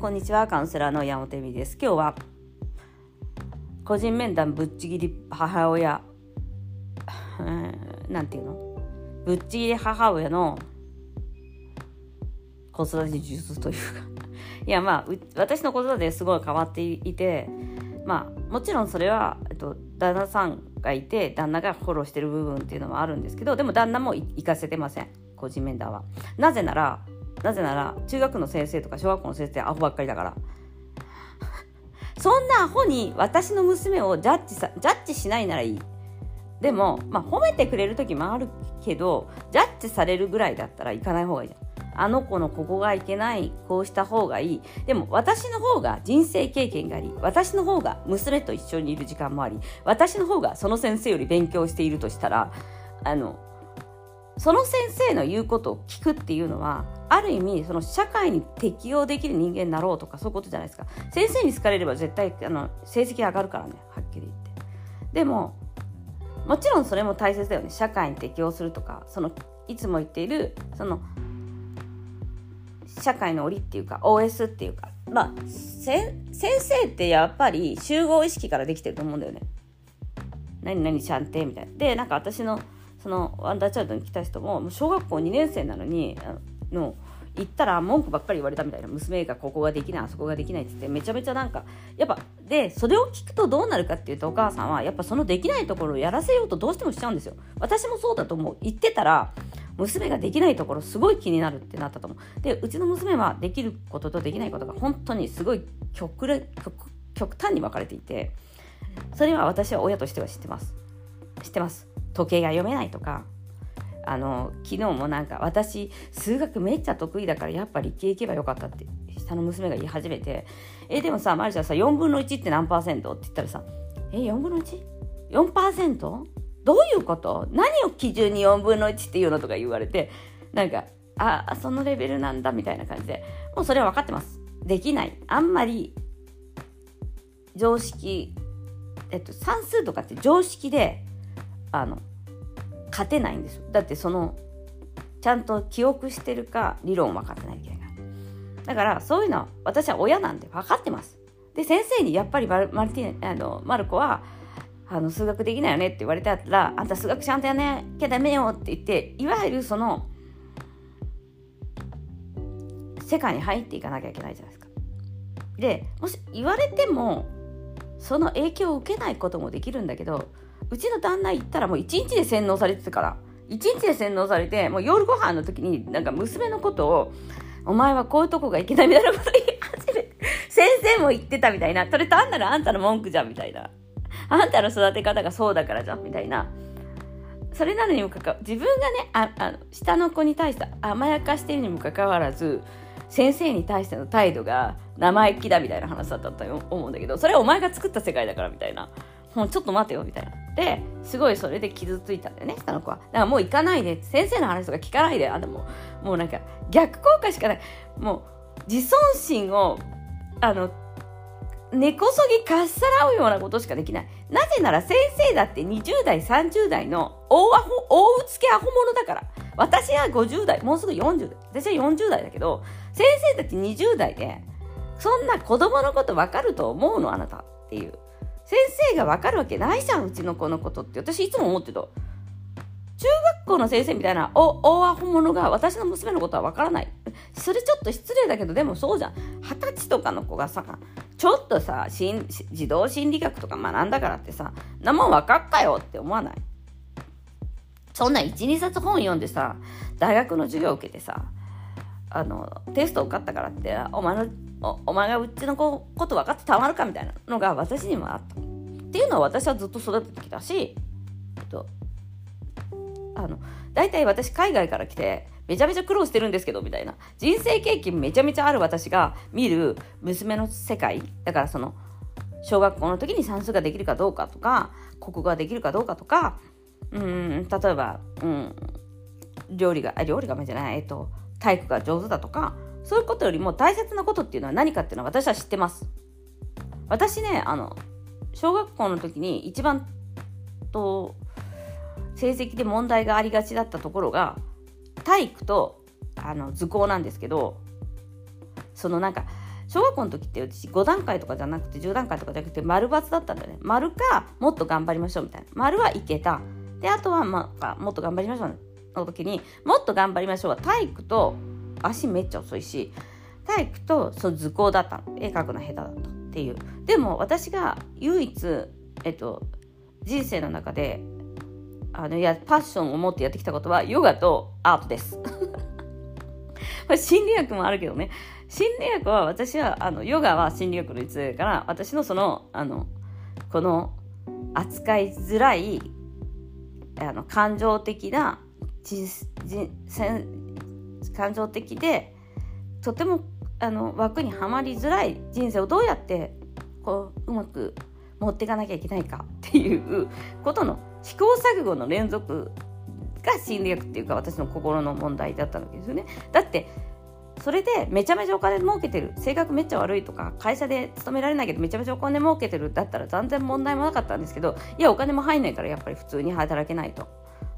こんにちは。カウンセラーの山本恵美です。今日は、個人面談ぶっちぎり母親、なんていうの？ぶっちぎり母親の子育て術というかいやまあ私の子育てすごい変わっていてまあもちろんそれは、えっと、旦那さんがいて旦那がフォローしてる部分っていうのもあるんですけどでも旦那も行かせてません個人面談はなぜならなぜなら中学の先生とか小学校の先生アホばっかりだから。そんなアホに私の娘をジャッジさジャッジしないならいい。でも、まあ、褒めてくれる時もあるけどジャッジされるぐらいだったら行かない方がいいじゃん。あの子のここがいけないこうした方がいい。でも私の方が人生経験があり私の方が娘と一緒にいる時間もあり私の方がその先生より勉強しているとしたらあのその先生の言うことを聞くっていうのはある意味その社会に適応できる人間になろうとかそういうことじゃないですか。先生に好かれれば絶対あの成績上がるからねはっきり言って。でももちろんそれも大切だよね。社会に適応するとかそのいつも言っているその社会の檻っていうか OS っていうかまあ先生ってやっぱり集合意識からできてると思うんだよね。何々ちゃんってみたいな。でなんか私のそのワンダーチャイルドに来た人ももう小学校2年生なのにあの行ったら文句ばっかり言われたみたいな娘がここができないあそこができないって言ってめちゃめちゃなんかやっぱでそれを聞くとどうなるかっていうとお母さんはやっぱそのできないところをやらせようとどうしてもしちゃうんですよ。私もそうだと思う。言ってたら娘ができないところすごい気になるってなったと思う。でうちの娘はできることとできないことが本当にすごい極極端に分かれていてそれは私は親としては知ってます。知ってます。時計が読めないとかあの昨日もなんか私数学めっちゃ得意だからやっぱり理系行けばよかったって下の娘が言い始めてえでもさマリちゃんさ4分の1って何パーセントって言ったらさえ4分の 1?4% どういうこと？何を基準に4分の1っていうのとか言われてなんかあそのレベルなんだみたいな感じでもうそれは分かってます。できない。あんまり常識えっと算数とかって常識であの勝てないんですよ。だってそのちゃんと記憶してるか理論分かってないといけな。いからだからそういうのは私は親なんで分かってます。で先生にやっぱりマルティあのマルコはあの数学できないよねって言われたらあんた数学ちゃんとやらなきゃダメよって言っていわゆるその世界に入っていかなきゃいけないじゃないですか。でもし言われてもその影響を受けないこともできるんだけどうちの旦那行ったらもう一日で洗脳されてたから。一日で洗脳されてもう夜ご飯の時になんか娘のことをお前はこういうとこがいけないみたいなこと言い始めて 先生も言ってたみたいな。それ単なるあんたの文句じゃんみたいな。あんたの育て方がそうだからじゃんみたいな。それなのにもかか自分がねああの下の子に対して甘やかしてるにもかかわらず先生に対しての態度が生意気だみたいな話だったと思うんだけどそれはお前が作った世界だからみたいな。もうちょっと待てよみたいな。ですごいそれで傷ついたんだよね下の子はだからもう行かないで先生の話とか聞かないであでももうなんか逆効果しかないもう自尊心をあの根こそぎかっさらうようなことしかできない。なぜなら先生だって20代、30代の大アホ、大うつけアホ者だから。私は50代、もうすぐ40代。私は40代だけど、先生たち20代で、そんな子供のこと分かると思うのあなたっていう。先生が分かるわけないじゃん、うちの子のことって。私いつも思ってた。中学校の先生みたいな大アホ者が私の娘のことは分からない。それちょっと失礼だけど、でもそうじゃん。二十歳とかの子がさ、ちょっとさ、児童心理学とか学んだからってさ、なもん分かったよって思わない？そんな1、2冊本読んでさ、大学の授業受けてさ、あの、テスト受かったからって、お前の、おお前がうちの子こと分かってたまるかみたいなのが私にもあった。っていうのは私はずっと育ててきたし、えっと、あの大体私海外から来てめちゃめちゃ苦労してるんですけどみたいな人生経験めちゃめちゃある私が見る娘の世界だからその小学校の時に算数ができるかどうかとか国語ができるかどうかとかうん例えば、うん、料理が料理がじゃない、えっと、体育が上手だとかそういうことよりも大切なことっていうのは何かっていうのは私は知ってます。私ねあの小学校の時に一番と成績で問題がありがちだったところが体育とあの図工なんですけどそのなんか小学校の時ってうち5段階とかじゃなくて10段階とかじゃなくて丸×だったんだよね。丸かもっと頑張りましょうみたいな。丸はいけた。であとは、まあ、もっと頑張りましょうの時にもっと頑張りましょうは体育と足めっちゃ遅いし体育とその図工だったの。絵描くの下手だったっていう。でも私が唯一、えっと、人生の中であのやパッションを持ってやってきたことはヨガとアートです。これ心理学もあるけどね。心理学は私はあのヨガは心理学の一だから私のそのあのこの扱いづらいあの感情的な感情的でとてもあの枠にはまりづらい人生をどうやってこううまく持っていかなきゃいけないかっていうことの試行錯誤の連続が心理学っていうか私の心の問題だったわけですよね。だってそれでめちゃめちゃお金儲けてる。性格めっちゃ悪いとか会社で勤められないけどめちゃめちゃお金儲けてる。だったら全然問題もなかったんですけどいやお金も入んないからやっぱり普通に働けないと。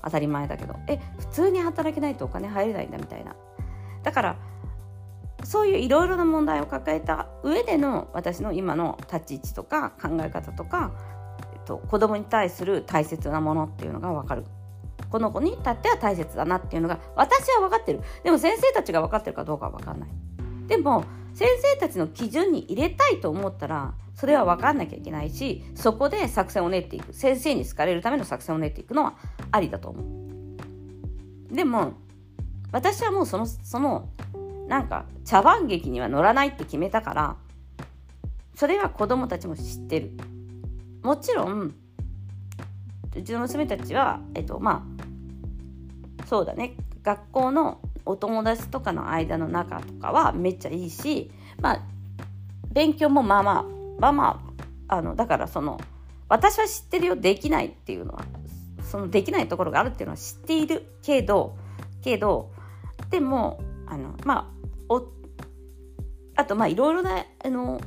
当たり前だけどえ普通に働けないとお金入れないんだみたいな。だからそういういろいろな問題を抱えた上での私の今の立ち位置とか考え方とか、えっと、子供に対する大切なものっていうのが分かる。この子に至っては大切だなっていうのが私は分かってる。でも先生たちが分かってるかどうかは分かんない。でも先生たちの基準に入れたいと思ったらそれは分かんなきゃいけないしそこで作戦を練っていく。先生に好かれるための作戦を練っていくのはありだと思う。でも私はもうそのそのなんか茶番劇には乗らないって決めたからそれは子供たちも知ってる。もちろんうちの娘たちはえっとまあそうだね。学校のお友達とかの間の仲とかはめっちゃいいしまあ勉強もまあまあまあまああのだからその私は知ってるよできないっていうのはそのできないところがあるっていうのは知っているけどけどでもあのまあおあとまあいろいろなあの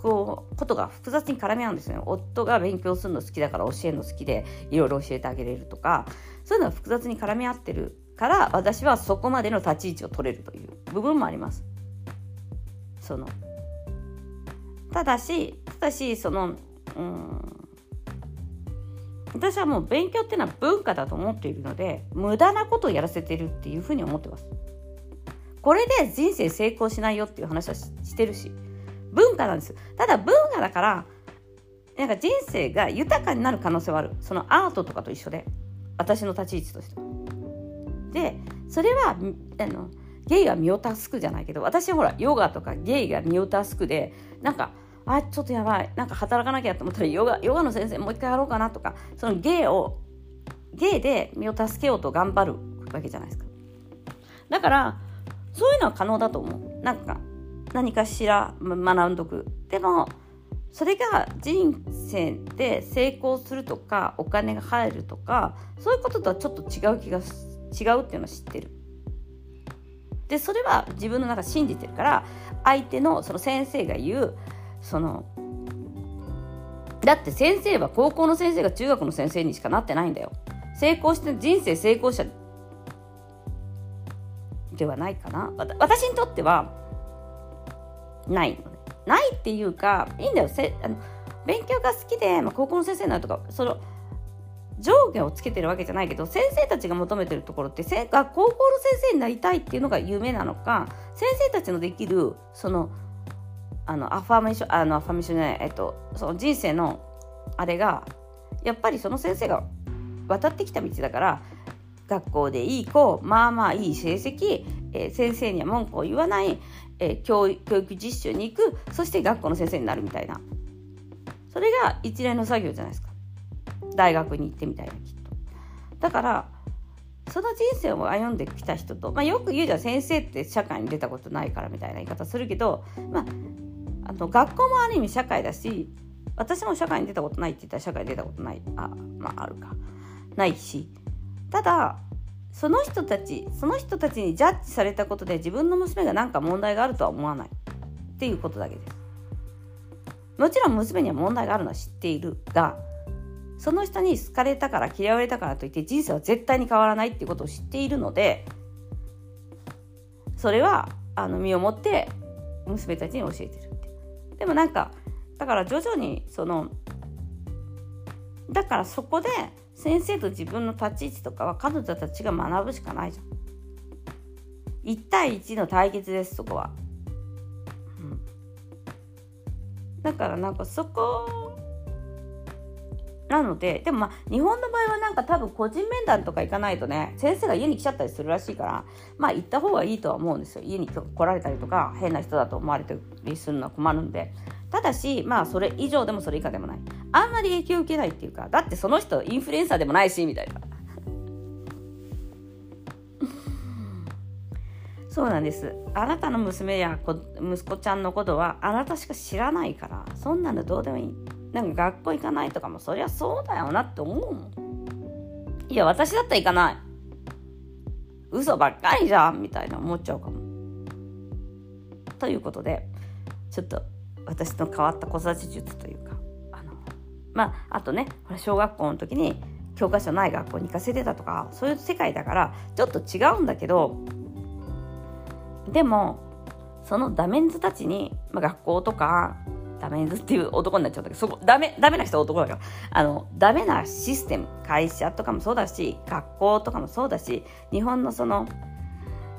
こうことが複雑に絡み合うんですよね夫が勉強するの好きだから教えるの好きでいろいろ教えてあげれるとかそういうのが複雑に絡み合ってるから私はそこまでの立ち位置を取れるという部分もあります。そのただしただしそのうん私はもう勉強っていうのは文化だと思っているので無駄なことをやらせてるっていうふうに思ってます。これで人生成功しないよっていう話はしてるし文化なんです。ただ文化だからなんか人生が豊かになる可能性はある。そのアートとかと一緒で私の立ち位置として。でそれはあのゲイが身を助くじゃないけど私ほらヨガとかゲイが身を助くでなんかあちょっとやばい。なんか働かなきゃと思ったらヨガヨガの先生もう一回やろうかなとかそのゲイをゲイで身を助けようと頑張るわけじゃないですか。だからそういうのは可能だと思う。なんか何かしら学んどく。でもそれが人生で成功するとかお金が入るとかそういうこととはちょっと違う気が違うっていうのは知ってる。でそれは自分の中信じてるから相手のその先生が言うそのだって先生は高校の先生が中学の先生にしかなってないんだよ。成功して人生成功者ではないかな。私にとってはないないっていうかいいんだよ。せあの勉強が好きで、まあ、高校の先生になるとかその上下をつけてるわけじゃないけど先生たちが求めてるところってせ高校の先生になりたいっていうのが夢なのか先生たちのできるそのあのアファメーションあのアファメーションじゃない、えっと、その人生のあれがやっぱりその先生が渡ってきた道だから学校でいい子まあまあいい成績、えー、先生には文句を言わない、えー、教育実習に行くそして学校の先生になるみたいな。それが一連の作業じゃないですか。大学に行ってみたいなきっと。だからその人生を歩んできた人と、まあ、よく言うじゃん先生って社会に出たことないからみたいな言い方するけど、まあ、あの学校もある意味社会だし私も社会に出たことないって言ったら社会に出たことない。あまああるか。ないし。ただその人たちその人たちにジャッジされたことで自分の娘が何か問題があるとは思わない。っていうことだけです。もちろん娘には問題があるのは知っているがその人に好かれたから嫌われたからといって人生は絶対に変わらないっていうことを知っているのでそれはあの身をもって娘たちに教えてる。でもなんかだから徐々にそのだからそこで先生と自分の立ち位置とかは彼女たちが学ぶしかないじゃん。1対1の対決ですそこは、うん、だからなんかそこなのででもまあ日本の場合はなんか多分個人面談とか行かないとね先生が家に来ちゃったりするらしいからまあ行った方がいいとは思うんですよ。家に来られたりとか変な人だと思われたりするのは困るんで。ただしまあそれ以上でもそれ以下でもない。あんまり影響受けないっていうかだってその人インフルエンサーでもないしみたいな。そうなんです。あなたの娘や息子ちゃんのことはあなたしか知らないからそんなのどうでもいい。なんか学校行かないとかもそりゃそうだよなって思うもん。いや私だったら行かない。嘘ばっかりじゃんみたいな思っちゃうかも。ということでちょっと私の変わった子育て術というかあのまああとね小学校の時に教科書ない学校に行かせてたとかそういう世界だからちょっと違うんだけどでもそのダメンズたちに、まあ、学校とかダメンズっていう男になっちゃったけどそこダメダメな人男だからあのダメなシステム会社とかもそうだし学校とかもそうだし日本のその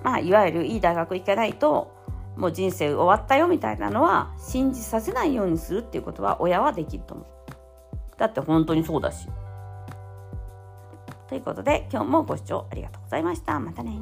まあいわゆるいい大学行かないともう人生終わったよみたいなのは信じさせないようにするっていうことは親はできると思う。だって本当にそうだし。ということで今日もご視聴ありがとうございました。またね。